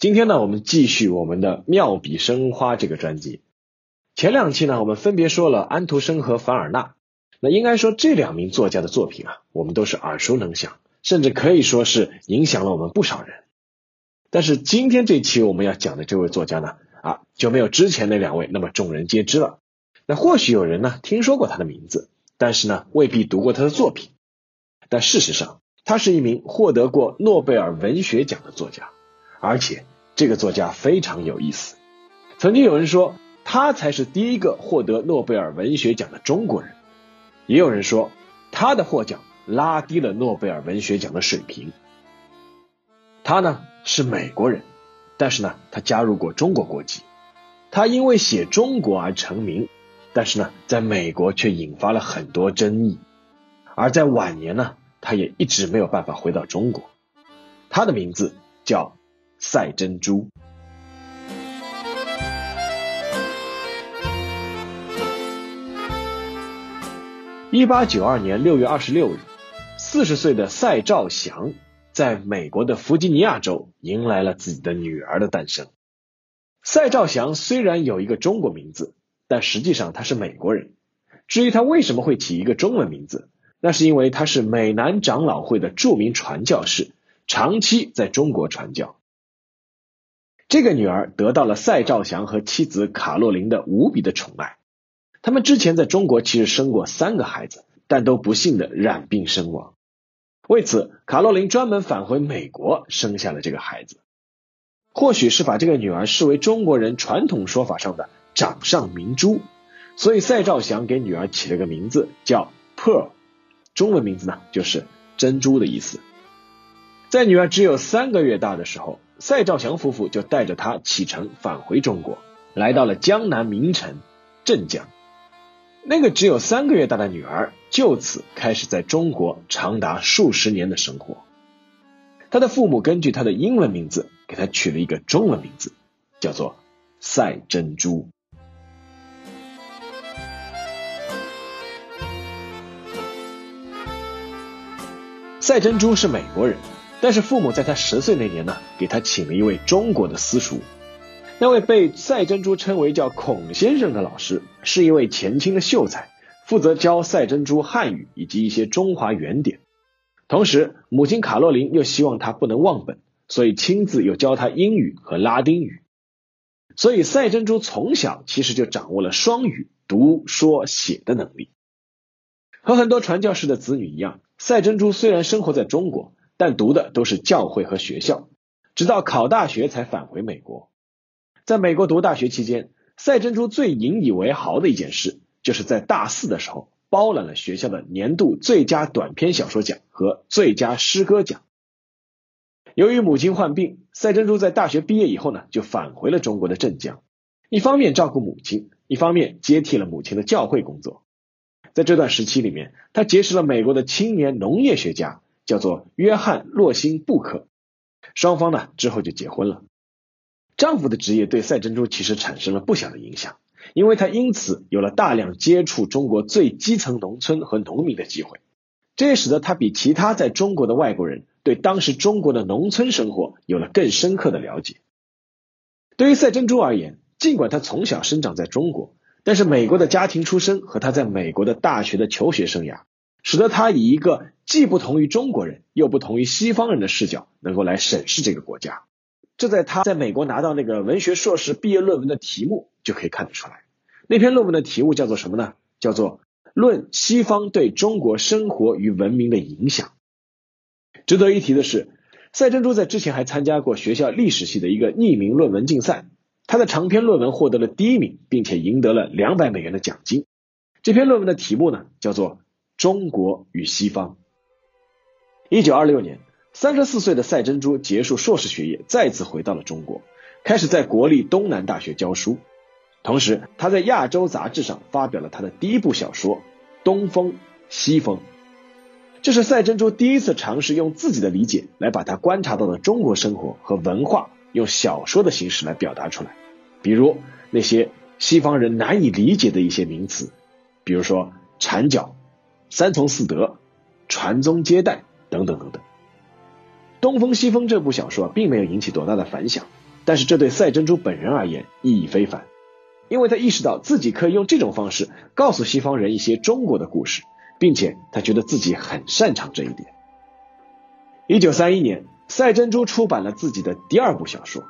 今天呢，我们继续我们的妙笔生花这个专辑。前两期呢，我们分别说了安徒生和凡尔纳。那应该说这两名作家的作品啊，我们都是耳熟能详，甚至可以说是影响了我们不少人。但是今天这期我们要讲的这位作家呢，啊，就没有之前那两位那么众人皆知了。那或许有人呢听说过他的名字，但是呢未必读过他的作品。但事实上，他是一名获得过诺贝尔文学奖的作家，而且。这个作家非常有意思。曾经有人说他才是第一个获得诺贝尔文学奖的中国人，也有人说他的获奖拉低了诺贝尔文学奖的水平。他呢是美国人，但是呢他加入过中国国籍。他因为写中国而成名，但是呢在美国却引发了很多争议。而在晚年呢，他也一直没有办法回到中国。他的名字叫。赛珍珠。一八九二年六月二十六日，四十岁的赛兆祥在美国的弗吉尼亚州迎来了自己的女儿的诞生。赛兆祥虽然有一个中国名字，但实际上他是美国人。至于他为什么会起一个中文名字，那是因为他是美南长老会的著名传教士，长期在中国传教。这个女儿得到了赛兆祥和妻子卡洛琳的无比的宠爱。他们之前在中国其实生过三个孩子，但都不幸的染病身亡。为此，卡洛琳专门返回美国生下了这个孩子。或许是把这个女儿视为中国人传统说法上的掌上明珠，所以赛兆祥给女儿起了个名字叫 Pearl，中文名字呢就是珍珠的意思。在女儿只有三个月大的时候。赛兆祥夫妇就带着他启程返回中国，来到了江南名城镇江。那个只有三个月大的女儿就此开始在中国长达数十年的生活。他的父母根据他的英文名字给他取了一个中文名字，叫做赛珍珠。赛珍珠是美国人。但是父母在他十岁那年呢，给他请了一位中国的私塾。那位被赛珍珠称为叫孔先生的老师，是一位前清的秀才，负责教赛珍珠汉语以及一些中华原点。同时，母亲卡洛琳又希望他不能忘本，所以亲自又教他英语和拉丁语。所以赛珍珠从小其实就掌握了双语读说写的能力。和很多传教士的子女一样，赛珍珠虽然生活在中国。但读的都是教会和学校，直到考大学才返回美国。在美国读大学期间，赛珍珠最引以为豪的一件事，就是在大四的时候包揽了学校的年度最佳短篇小说奖和最佳诗歌奖。由于母亲患病，赛珍珠在大学毕业以后呢，就返回了中国的镇江，一方面照顾母亲，一方面接替了母亲的教会工作。在这段时期里面，他结识了美国的青年农业学家。叫做约翰洛辛布克，双方呢之后就结婚了。丈夫的职业对赛珍珠其实产生了不小的影响，因为他因此有了大量接触中国最基层农村和农民的机会，这也使得他比其他在中国的外国人对当时中国的农村生活有了更深刻的了解。对于赛珍珠而言，尽管他从小生长在中国，但是美国的家庭出身和他在美国的大学的求学生涯。使得他以一个既不同于中国人又不同于西方人的视角，能够来审视这个国家。这在他在美国拿到那个文学硕士毕业论文的题目就可以看得出来。那篇论文的题目叫做什么呢？叫做《论西方对中国生活与文明的影响》。值得一提的是，赛珍珠在之前还参加过学校历史系的一个匿名论文竞赛，他的长篇论文获得了第一名，并且赢得了两百美元的奖金。这篇论文的题目呢，叫做。中国与西方。一九二六年，三十四岁的赛珍珠结束硕士学业，再次回到了中国。开始在国立东南大学教书。同时，他在《亚洲》杂志上发表了他的第一部小说《东风西风》。这是赛珍珠第一次尝试用自己的理解来把他观察到的中国生活和文化用小说的形式来表达出来，比如那些西方人难以理解的一些名词，比如说缠脚、三从四德、传宗接代等等等等。《东风西风》这部小说并没有引起多大的反响，但是这对赛珍珠本人而言意义非凡，因为他意识到自己可以用这种方式告诉西方人一些中国的故事。并且他觉得自己很擅长这一点。一九三一年，赛珍珠出版了自己的第二部小说。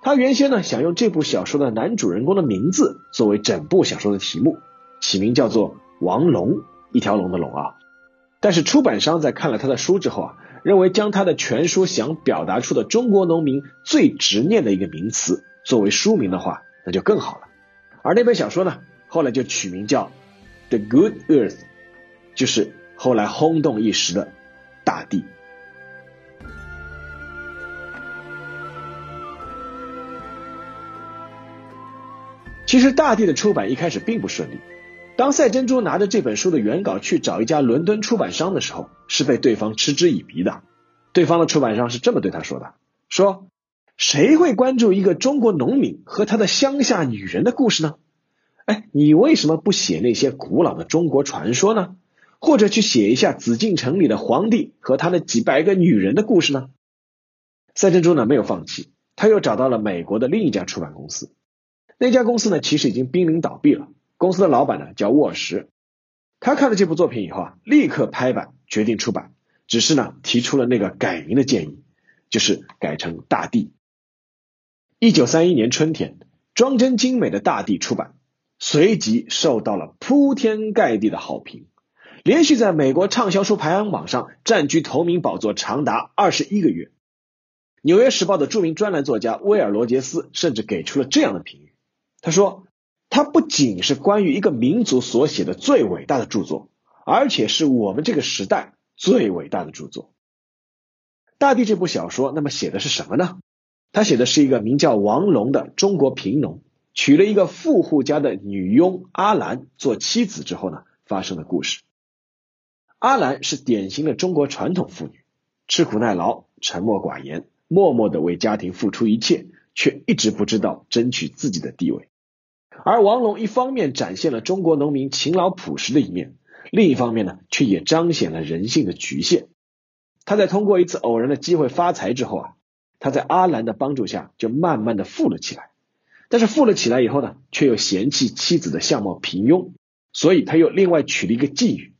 他原先呢想用这部小说的男主人公的名字作为整部小说的题目，起名叫做王龙，一条龙的龙啊。但是出版商在看了他的书之后啊，认为将他的全书想表达出的中国农民最执念的一个名词作为书名的话，那就更好了。而那本小说呢，后来就取名叫《The Good Earth》。就是后来轰动一时的《大地》。其实，《大地》的出版一开始并不顺利。当赛珍珠拿着这本书的原稿去找一家伦敦出版商的时候，是被对方嗤之以鼻的。对方的出版商是这么对他说的：“说谁会关注一个中国农民和他的乡下女人的故事呢？哎，你为什么不写那些古老的中国传说呢？”或者去写一下紫禁城里的皇帝和他的几百个女人的故事呢？赛珍珠呢没有放弃，他又找到了美国的另一家出版公司。那家公司呢其实已经濒临倒闭了。公司的老板呢叫沃什，他看了这部作品以后啊，立刻拍板决定出版，只是呢提出了那个改名的建议，就是改成《大地》。一九三一年春天，装帧精美的《大地》出版，随即受到了铺天盖地的好评。连续在美国畅销书排行榜上占据头名宝座长达二十一个月。纽约时报的著名专栏作家威尔罗杰斯甚至给出了这样的评语：“他说，它不仅是关于一个民族所写的最伟大的著作，而且是我们这个时代最伟大的著作。”《大地》这部小说，那么写的是什么呢？他写的是一个名叫王龙的中国贫农娶了一个富户家的女佣阿兰做妻子之后呢，发生的故事。阿兰是典型的中国传统妇女，吃苦耐劳、沉默寡言，默默的为家庭付出一切，却一直不知道争取自己的地位。而王龙一方面展现了中国农民勤劳朴实的一面，另一方面呢，却也彰显了人性的局限。他在通过一次偶然的机会发财之后啊，他在阿兰的帮助下就慢慢的富了起来。但是富了起来以后呢，却又嫌弃妻子的相貌平庸，所以他又另外娶了一个妓女。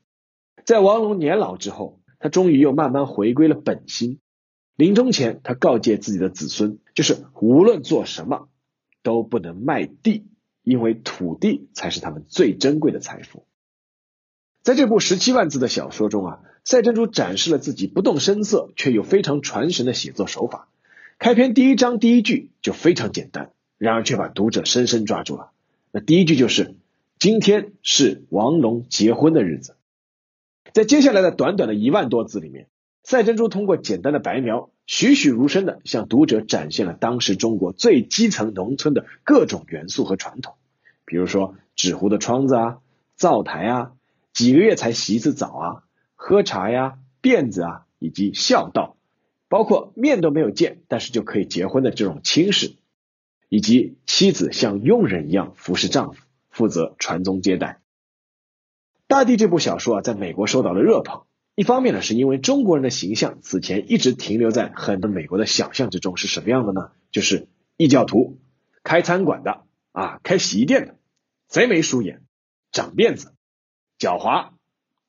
在王龙年老之后，他终于又慢慢回归了本心。临终前，他告诫自己的子孙，就是无论做什么，都不能卖地，因为土地才是他们最珍贵的财富。在这部十七万字的小说中啊，赛珍珠展示了自己不动声色却又非常传神的写作手法。开篇第一章第一句就非常简单，然而却把读者深深抓住了。那第一句就是：“今天是王龙结婚的日子。”在接下来的短短的一万多字里面，赛珍珠通过简单的白描，栩栩如生的向读者展现了当时中国最基层农村的各种元素和传统，比如说纸糊的窗子啊、灶台啊、几个月才洗一次澡啊、喝茶呀、辫子啊，以及孝道，包括面都没有见，但是就可以结婚的这种亲事，以及妻子像佣人一样服侍丈夫，负责传宗接代。大地这部小说啊，在美国受到了热捧。一方面呢，是因为中国人的形象此前一直停留在很多美国的想象之中，是什么样的呢？就是异教徒、开餐馆的啊，开洗衣店的，贼眉鼠眼、长辫子、狡猾、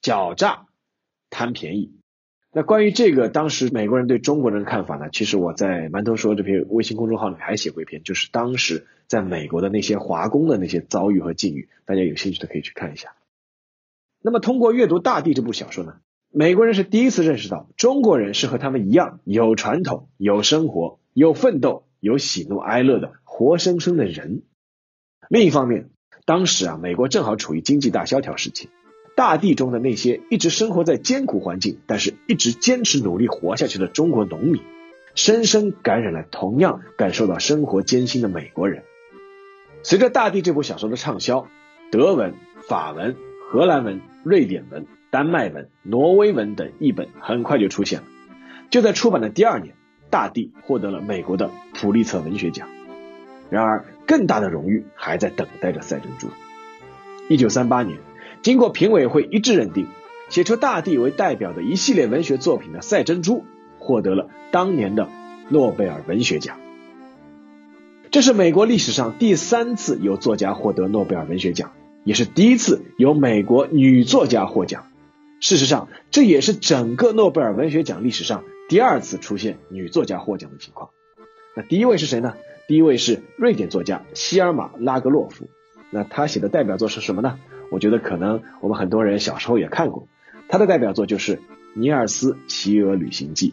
狡诈、贪便宜。那关于这个当时美国人对中国人的看法呢？其实我在馒头说这篇微信公众号里还写过一篇，就是当时在美国的那些华工的那些遭遇和境遇，大家有兴趣的可以去看一下。那么，通过阅读《大地》这部小说呢，美国人是第一次认识到中国人是和他们一样有传统、有生活、有奋斗、有喜怒哀乐的活生生的人。另一方面，当时啊，美国正好处于经济大萧条时期，《大地》中的那些一直生活在艰苦环境，但是一直坚持努力活下去的中国农民，深深感染了同样感受到生活艰辛的美国人。随着《大地》这部小说的畅销，德文、法文、荷兰文、瑞典文、丹麦文、挪威文等译本很快就出现了。就在出版的第二年，《大地》获得了美国的普利策文学奖。然而，更大的荣誉还在等待着赛珍珠。一九三八年，经过评委会一致认定，写出《大地》为代表的一系列文学作品的赛珍珠获得了当年的诺贝尔文学奖。这是美国历史上第三次有作家获得诺贝尔文学奖。也是第一次有美国女作家获奖。事实上，这也是整个诺贝尔文学奖历史上第二次出现女作家获奖的情况。那第一位是谁呢？第一位是瑞典作家希尔玛拉格洛夫。那他写的代表作是什么呢？我觉得可能我们很多人小时候也看过。他的代表作就是《尼尔斯骑鹅旅行记》。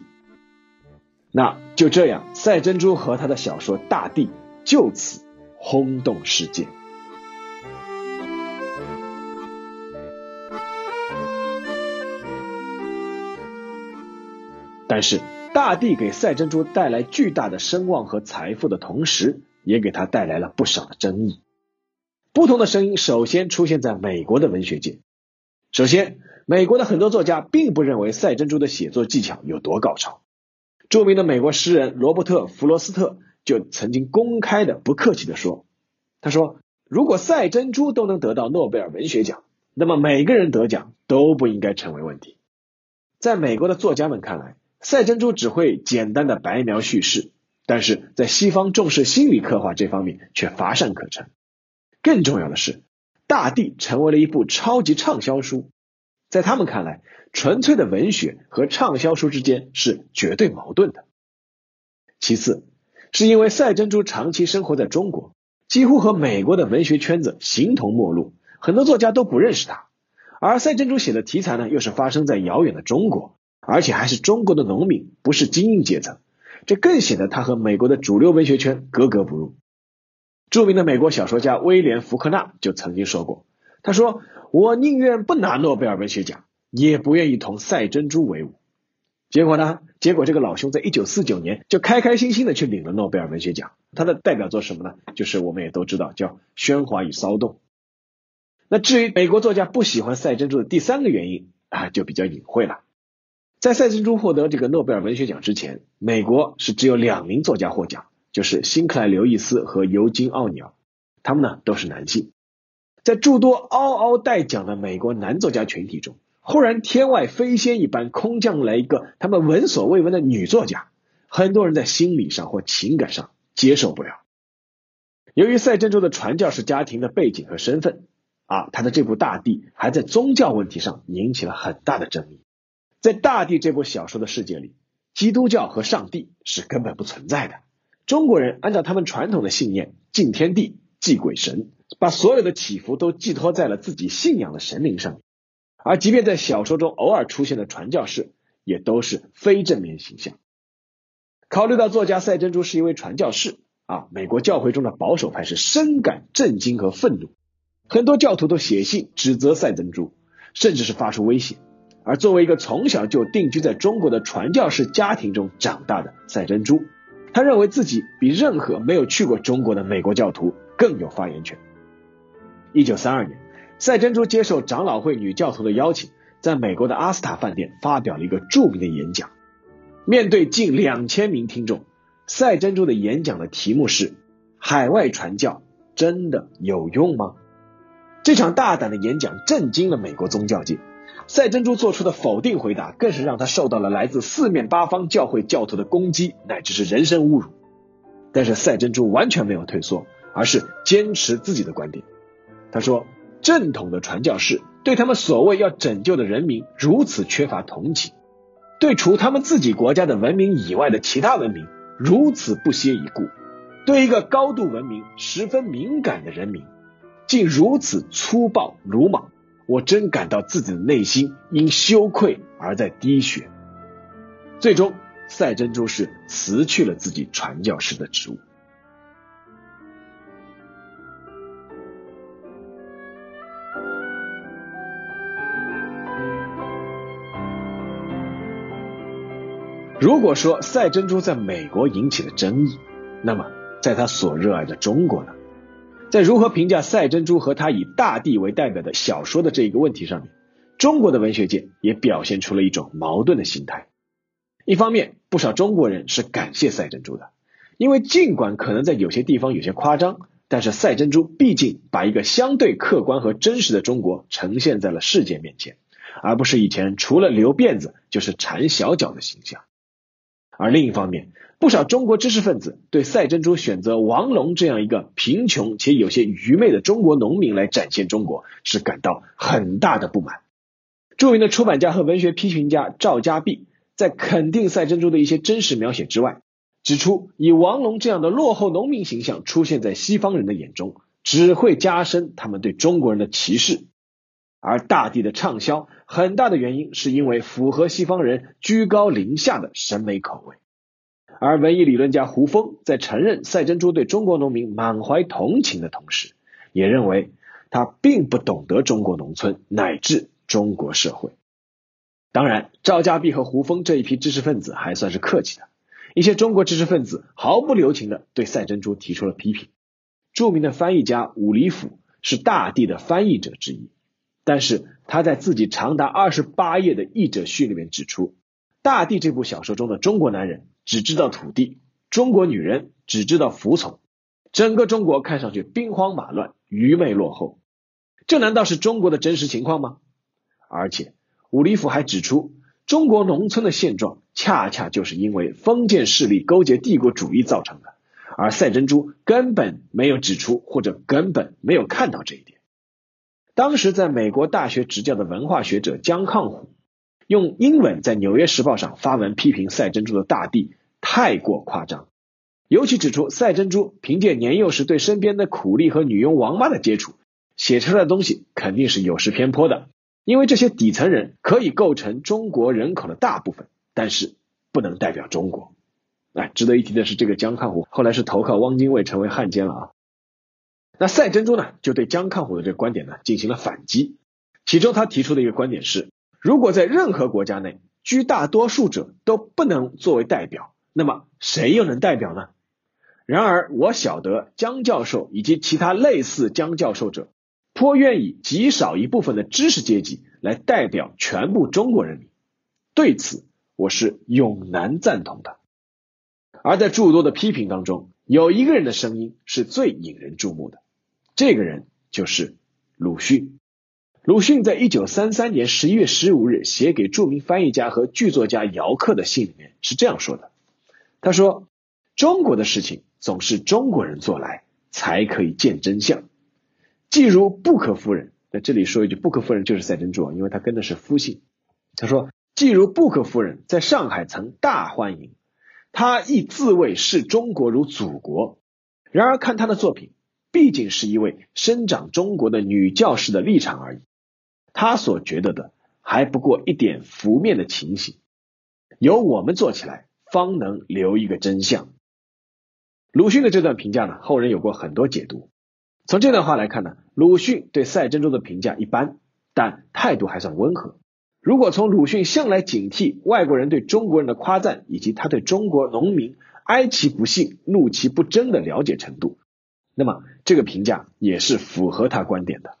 那就这样，赛珍珠和他的小说《大地》就此轰动世界。但是，大地给赛珍珠带来巨大的声望和财富的同时，也给他带来了不少的争议。不同的声音首先出现在美国的文学界。首先，美国的很多作家并不认为赛珍珠的写作技巧有多高超。著名的美国诗人罗伯特·弗罗斯特就曾经公开的不客气的说：“他说，如果赛珍珠都能得到诺贝尔文学奖，那么每个人得奖都不应该成为问题。”在美国的作家们看来。赛珍珠只会简单的白描叙事，但是在西方重视心理刻画这方面却乏善可陈。更重要的是，《大地》成为了一部超级畅销书，在他们看来，纯粹的文学和畅销书之间是绝对矛盾的。其次，是因为赛珍珠长期生活在中国，几乎和美国的文学圈子形同陌路，很多作家都不认识他。而赛珍珠写的题材呢，又是发生在遥远的中国。而且还是中国的农民，不是精英阶层，这更显得他和美国的主流文学圈格格不入。著名的美国小说家威廉·福克纳就曾经说过：“他说，我宁愿不拿诺贝尔文学奖，也不愿意同赛珍珠为伍。”结果呢？结果这个老兄在一九四九年就开开心心的去领了诺贝尔文学奖。他的代表作什么呢？就是我们也都知道，叫《喧哗与骚动》。那至于美国作家不喜欢赛珍珠的第三个原因啊，就比较隐晦了。在赛珍珠获得这个诺贝尔文学奖之前，美国是只有两名作家获奖，就是辛克莱·刘易斯和尤金·奥尼尔，他们呢都是男性。在诸多嗷嗷待奖的美国男作家群体中，忽然天外飞仙一般空降来一个他们闻所未闻的女作家，很多人在心理上或情感上接受不了。由于赛珍珠的传教士家庭的背景和身份，啊，他的这部大地还在宗教问题上引起了很大的争议。在《大地》这部小说的世界里，基督教和上帝是根本不存在的。中国人按照他们传统的信念，敬天地、祭鬼神，把所有的祈福都寄托在了自己信仰的神灵上。而即便在小说中偶尔出现的传教士，也都是非正面形象。考虑到作家赛珍珠是一位传教士啊，美国教会中的保守派是深感震惊和愤怒，很多教徒都写信指责赛珍珠，甚至是发出威胁。而作为一个从小就定居在中国的传教士家庭中长大的赛珍珠，他认为自己比任何没有去过中国的美国教徒更有发言权。一九三二年，赛珍珠接受长老会女教徒的邀请，在美国的阿斯塔饭店发表了一个著名的演讲。面对近两千名听众，赛珍珠的演讲的题目是：“海外传教真的有用吗？”这场大胆的演讲震惊了美国宗教界。赛珍珠做出的否定回答，更是让他受到了来自四面八方教会教徒的攻击，乃至是人身侮辱。但是赛珍珠完全没有退缩，而是坚持自己的观点。他说：“正统的传教士对他们所谓要拯救的人民如此缺乏同情，对除他们自己国家的文明以外的其他文明如此不屑一顾，对一个高度文明、十分敏感的人民，竟如此粗暴鲁莽。”我真感到自己的内心因羞愧而在滴血。最终，赛珍珠是辞去了自己传教士的职务。如果说赛珍珠在美国引起了争议，那么在他所热爱的中国呢？在如何评价赛珍珠和他以大地为代表的小说的这一个问题上面，中国的文学界也表现出了一种矛盾的心态。一方面，不少中国人是感谢赛珍珠的，因为尽管可能在有些地方有些夸张，但是赛珍珠毕竟把一个相对客观和真实的中国呈现在了世界面前，而不是以前除了留辫子就是缠小脚的形象。而另一方面，不少中国知识分子对赛珍珠选择王龙这样一个贫穷且有些愚昧的中国农民来展现中国，是感到很大的不满。著名的出版家和文学批评家赵家弼在肯定赛珍珠的一些真实描写之外，指出以王龙这样的落后农民形象出现在西方人的眼中，只会加深他们对中国人的歧视。而大地的畅销，很大的原因是因为符合西方人居高临下的审美口味。而文艺理论家胡风在承认赛珍珠对中国农民满怀同情的同时，也认为他并不懂得中国农村乃至中国社会。当然，赵家弼和胡风这一批知识分子还算是客气的，一些中国知识分子毫不留情的对赛珍珠提出了批评。著名的翻译家伍礼甫是大地的翻译者之一。但是他在自己长达二十八页的译者序里面指出，《大地》这部小说中的中国男人只知道土地，中国女人只知道服从，整个中国看上去兵荒马乱、愚昧落后，这难道是中国的真实情况吗？而且伍礼甫还指出，中国农村的现状恰恰就是因为封建势力勾结帝国主义造成的，而赛珍珠根本没有指出或者根本没有看到这一点。当时在美国大学执教的文化学者姜抗虎，用英文在《纽约时报》上发文批评赛珍珠的大地太过夸张，尤其指出赛珍珠凭借年幼时对身边的苦力和女佣王妈的接触，写出来的东西肯定是有失偏颇的。因为这些底层人可以构成中国人口的大部分，但是不能代表中国。哎，值得一提的是，这个江抗虎后来是投靠汪精卫成为汉奸了啊。那赛珍珠呢，就对江抗虎的这个观点呢进行了反击。其中他提出的一个观点是，如果在任何国家内，居大多数者都不能作为代表，那么谁又能代表呢？然而我晓得姜教授以及其他类似姜教授者，颇愿以极少一部分的知识阶级来代表全部中国人民。对此，我是永难赞同的。而在诸多的批评当中，有一个人的声音是最引人注目的。这个人就是鲁迅。鲁迅在一九三三年十一月十五日写给著名翻译家和剧作家姚克的信里面是这样说的：“他说，中国的事情总是中国人做来，才可以见真相。既如布克夫人，在这里说一句，布克夫人就是赛珍珠啊，因为他跟的是夫姓。他说，既如布克夫人在上海曾大欢迎，他亦自谓视中国如祖国。然而看他的作品。”毕竟是一位生长中国的女教师的立场而已，她所觉得的还不过一点浮面的情形，由我们做起来，方能留一个真相。鲁迅的这段评价呢，后人有过很多解读。从这段话来看呢，鲁迅对赛珍珠的评价一般，但态度还算温和。如果从鲁迅向来警惕外国人对中国人的夸赞，以及他对中国农民哀其不幸、怒其不争的了解程度。那么这个评价也是符合他观点的。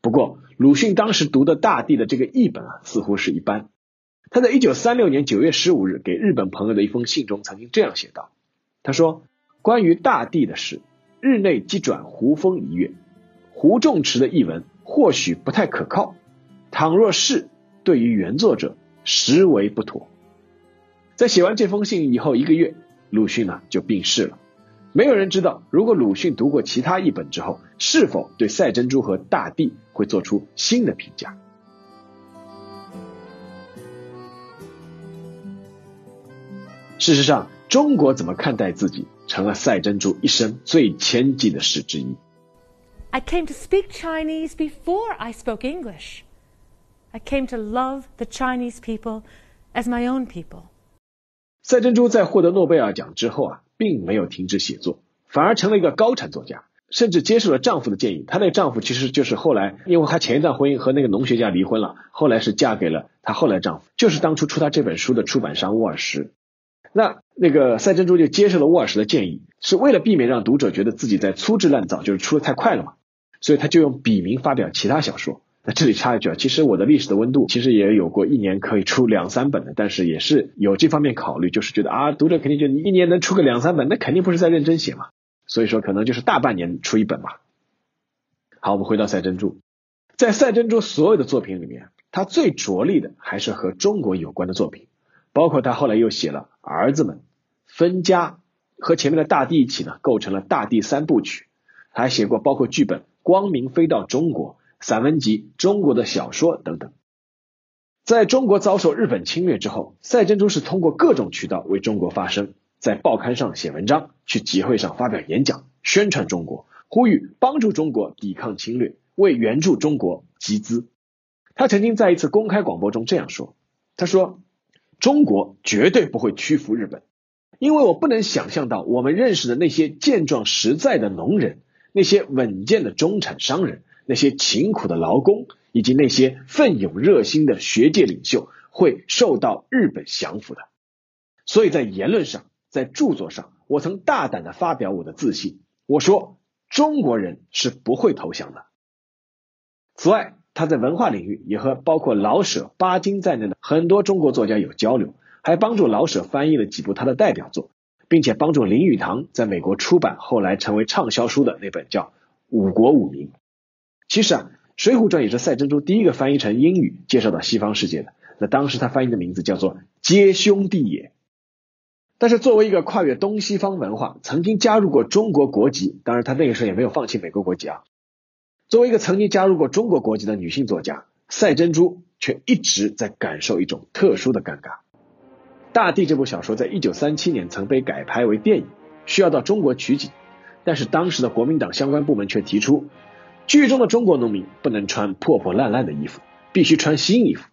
不过鲁迅当时读的《大地》的这个译本啊，似乎是一般。他在一九三六年九月十五日给日本朋友的一封信中曾经这样写道：“他说，关于《大地》的事，日内即转胡风一阅，胡仲池的译文或许不太可靠，倘若是对于原作者实为不妥。”在写完这封信以后一个月，鲁迅呢就病逝了。没有人知道，如果鲁迅读过其他译本之后，是否对赛珍珠和大地会做出新的评价。事实上，中国怎么看待自己，成了赛珍珠一生最牵记的事之一。I came to speak Chinese before I spoke English. I came to love the Chinese people as my own people. 赛珍珠在获得诺贝尔奖之后啊。并没有停止写作，反而成了一个高产作家。甚至接受了丈夫的建议。她那个丈夫其实就是后来，因为她前一段婚姻和那个农学家离婚了，后来是嫁给了她后来丈夫，就是当初出她这本书的出版商沃尔什。那那个赛珍珠就接受了沃尔什的建议，是为了避免让读者觉得自己在粗制滥造，就是出的太快了嘛，所以他就用笔名发表其他小说。那这里插一句啊，其实我的历史的温度其实也有过一年可以出两三本的，但是也是有这方面考虑，就是觉得啊，读者肯定觉得你一年能出个两三本，那肯定不是在认真写嘛，所以说可能就是大半年出一本嘛。好，我们回到赛珍珠，在赛珍珠所有的作品里面，他最着力的还是和中国有关的作品，包括他后来又写了《儿子们》《分家》，和前面的大地一起呢，构成了大地三部曲，还写过包括剧本《光明飞到中国》。散文集、中国的小说等等，在中国遭受日本侵略之后，赛珍珠是通过各种渠道为中国发声，在报刊上写文章，去集会上发表演讲，宣传中国，呼吁帮助中国抵抗侵略，为援助中国集资。他曾经在一次公开广播中这样说：“他说，中国绝对不会屈服日本，因为我不能想象到我们认识的那些健壮实在的农人，那些稳健的中产商人。”那些勤苦的劳工以及那些奋勇热心的学界领袖会受到日本降服的，所以在言论上，在著作上，我曾大胆的发表我的自信。我说中国人是不会投降的。此外，他在文化领域也和包括老舍、巴金在内的很多中国作家有交流，还帮助老舍翻译了几部他的代表作，并且帮助林语堂在美国出版后来成为畅销书的那本叫《五国五民》。其实啊，《水浒传》也是赛珍珠第一个翻译成英语介绍到西方世界的。那当时他翻译的名字叫做《皆兄弟也》。但是作为一个跨越东西方文化、曾经加入过中国国籍，当然他那个时候也没有放弃美国国籍啊。作为一个曾经加入过中国国籍的女性作家，赛珍珠却一直在感受一种特殊的尴尬。《大地》这部小说在一九三七年曾被改拍为电影，需要到中国取景，但是当时的国民党相关部门却提出。剧中的中国农民不能穿破破烂烂的衣服，必须穿新衣服。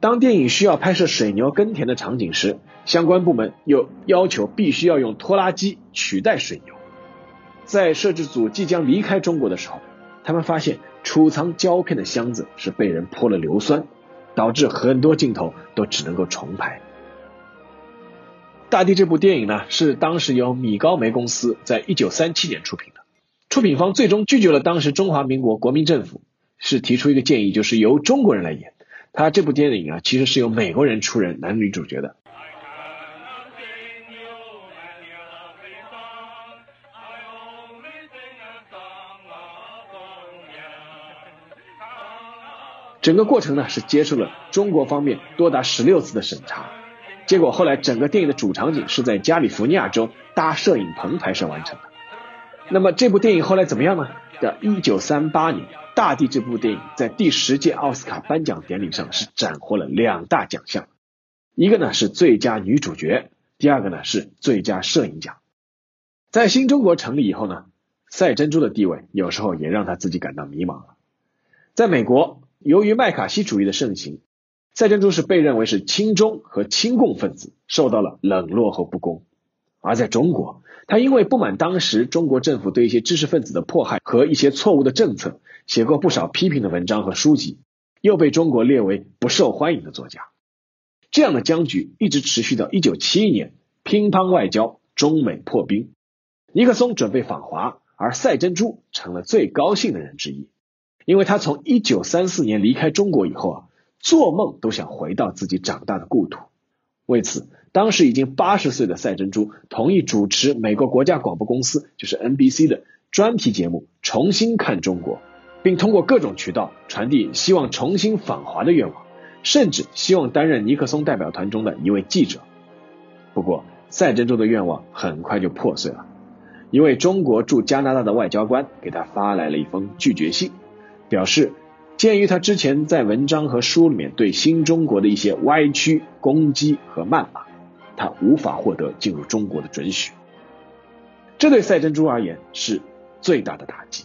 当电影需要拍摄水牛耕田的场景时，相关部门又要求必须要用拖拉机取代水牛。在摄制组即将离开中国的时候，他们发现储藏胶片的箱子是被人泼了硫酸，导致很多镜头都只能够重拍。《大地》这部电影呢，是当时由米高梅公司在一九三七年出品的。出品方最终拒绝了当时中华民国国民政府，是提出一个建议，就是由中国人来演。他这部电影啊，其实是由美国人出人男女主角的。整个过程呢，是接受了中国方面多达十六次的审查。结果后来整个电影的主场景是在加利福尼亚州搭摄影棚拍摄完成的。那么这部电影后来怎么样呢？在一九三八年，《大地》这部电影在第十届奥斯卡颁奖典礼上是斩获了两大奖项，一个呢是最佳女主角，第二个呢是最佳摄影奖。在新中国成立以后呢，赛珍珠的地位有时候也让他自己感到迷茫了。在美国，由于麦卡锡主义的盛行，赛珍珠是被认为是亲中和亲共分子，受到了冷落和不公。而在中国，他因为不满当时中国政府对一些知识分子的迫害和一些错误的政策，写过不少批评的文章和书籍，又被中国列为不受欢迎的作家。这样的僵局一直持续到一九七一年，乒乓外交，中美破冰，尼克松准备访华，而赛珍珠成了最高兴的人之一，因为他从一九三四年离开中国以后啊，做梦都想回到自己长大的故土。为此，当时已经八十岁的赛珍珠同意主持美国国家广播公司，就是 NBC 的专题节目《重新看中国》，并通过各种渠道传递希望重新访华的愿望，甚至希望担任尼克松代表团中的一位记者。不过，赛珍珠的愿望很快就破碎了。一位中国驻加拿大的外交官给他发来了一封拒绝信，表示。鉴于他之前在文章和书里面对新中国的一些歪曲、攻击和谩骂，他无法获得进入中国的准许。这对赛珍珠而言是最大的打击。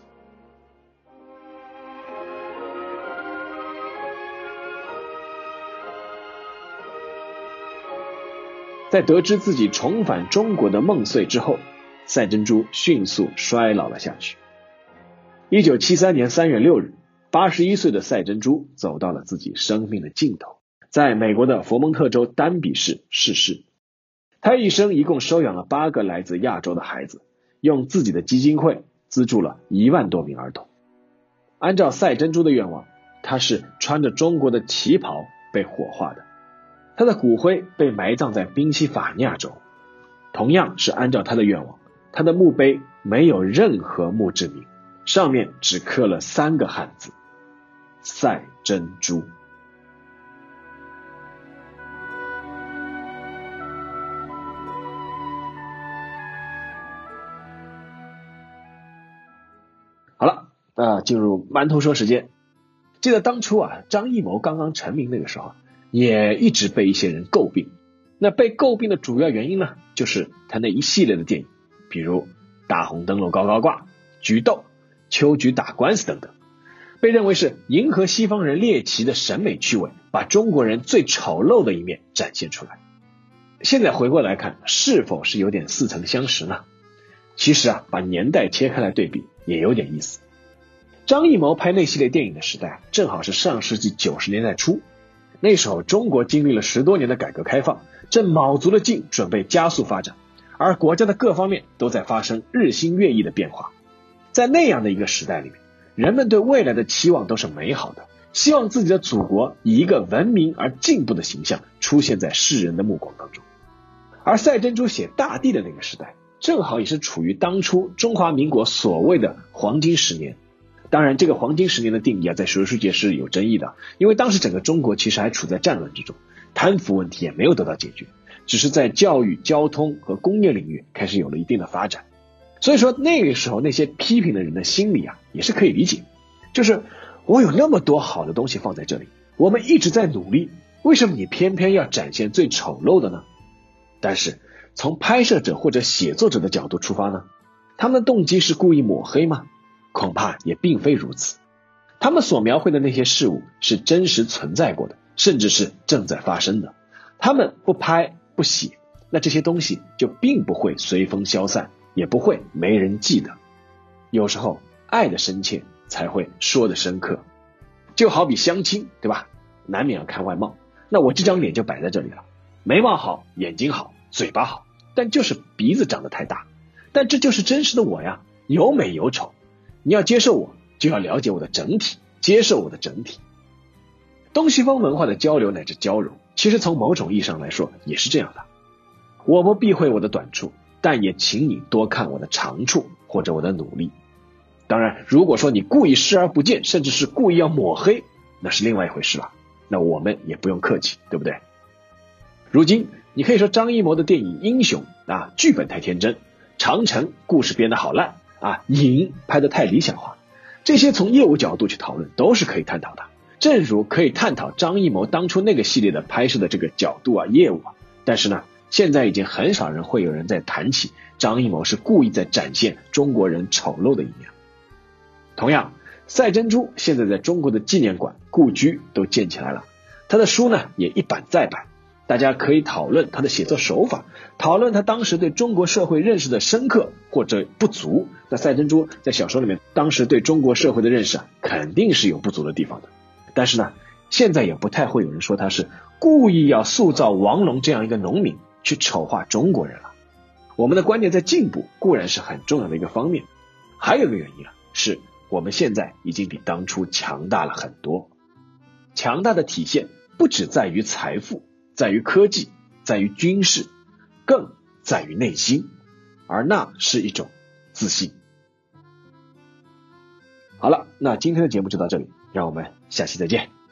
在得知自己重返中国的梦碎之后，赛珍珠迅速衰老了下去，一九七三年三月六日，八十一岁的赛珍珠走到了自己生命的尽头，在美国的佛蒙特州丹比市逝世。他一生一共收养了八个来自亚洲的孩子，用自己的基金会资助了一万多名儿童。按照赛珍珠的愿望，他是穿着中国的旗袍被火化的，他的骨灰被埋葬在宾夕法尼亚州。同样是按照他的愿望，他的墓碑没有任何墓志铭，上面只刻了三个汉字：赛珍珠。好了，啊，进入馒头说时间。记得当初啊，张艺谋刚刚成名那个时候，也一直被一些人诟病。那被诟病的主要原因呢，就是他那一系列的电影，比如《大红灯笼高高挂》《菊豆》《秋菊打官司》等等，被认为是迎合西方人猎奇的审美趣味，把中国人最丑陋的一面展现出来。现在回过来看，是否是有点似曾相识呢？其实啊，把年代切开来对比。也有点意思。张艺谋拍那系列电影的时代，正好是上世纪九十年代初。那时候，中国经历了十多年的改革开放，正卯足了劲准备加速发展，而国家的各方面都在发生日新月异的变化。在那样的一个时代里面，人们对未来的期望都是美好的，希望自己的祖国以一个文明而进步的形象出现在世人的目光当中。而赛珍珠写大地的那个时代。正好也是处于当初中华民国所谓的黄金十年，当然，这个黄金十年的定义啊，在学术界是有争议的，因为当时整个中国其实还处在战乱之中，贪腐问题也没有得到解决，只是在教育、交通和工业领域开始有了一定的发展。所以说那个时候那些批评的人的心理啊，也是可以理解，就是我有那么多好的东西放在这里，我们一直在努力，为什么你偏偏要展现最丑陋的呢？但是。从拍摄者或者写作者的角度出发呢，他们的动机是故意抹黑吗？恐怕也并非如此。他们所描绘的那些事物是真实存在过的，甚至是正在发生的。他们不拍不写，那这些东西就并不会随风消散，也不会没人记得。有时候，爱的深切才会说的深刻。就好比相亲，对吧？难免要看外貌。那我这张脸就摆在这里了，眉毛好，眼睛好。嘴巴好，但就是鼻子长得太大。但这就是真实的我呀，有美有丑。你要接受我，就要了解我的整体，接受我的整体。东西方文化的交流乃至交融，其实从某种意义上来说也是这样的。我不避讳我的短处，但也请你多看我的长处或者我的努力。当然，如果说你故意视而不见，甚至是故意要抹黑，那是另外一回事了。那我们也不用客气，对不对？如今。你可以说张艺谋的电影《英雄》啊，剧本太天真，《长城》故事编得好烂啊，《影》拍得太理想化，这些从业务角度去讨论都是可以探讨的。正如可以探讨张艺谋当初那个系列的拍摄的这个角度啊、业务啊，但是呢，现在已经很少人会有人在谈起张艺谋是故意在展现中国人丑陋的一面。同样，赛珍珠现在在中国的纪念馆、故居都建起来了，他的书呢也一版再版。大家可以讨论他的写作手法，讨论他当时对中国社会认识的深刻或者不足。那赛珍珠在小说里面，当时对中国社会的认识啊，肯定是有不足的地方的。但是呢，现在也不太会有人说他是故意要塑造王龙这样一个农民，去丑化中国人了。我们的观念在进步，固然是很重要的一个方面，还有一个原因啊，是我们现在已经比当初强大了很多。强大的体现不只在于财富。在于科技，在于军事，更在于内心，而那是一种自信。好了，那今天的节目就到这里，让我们下期再见。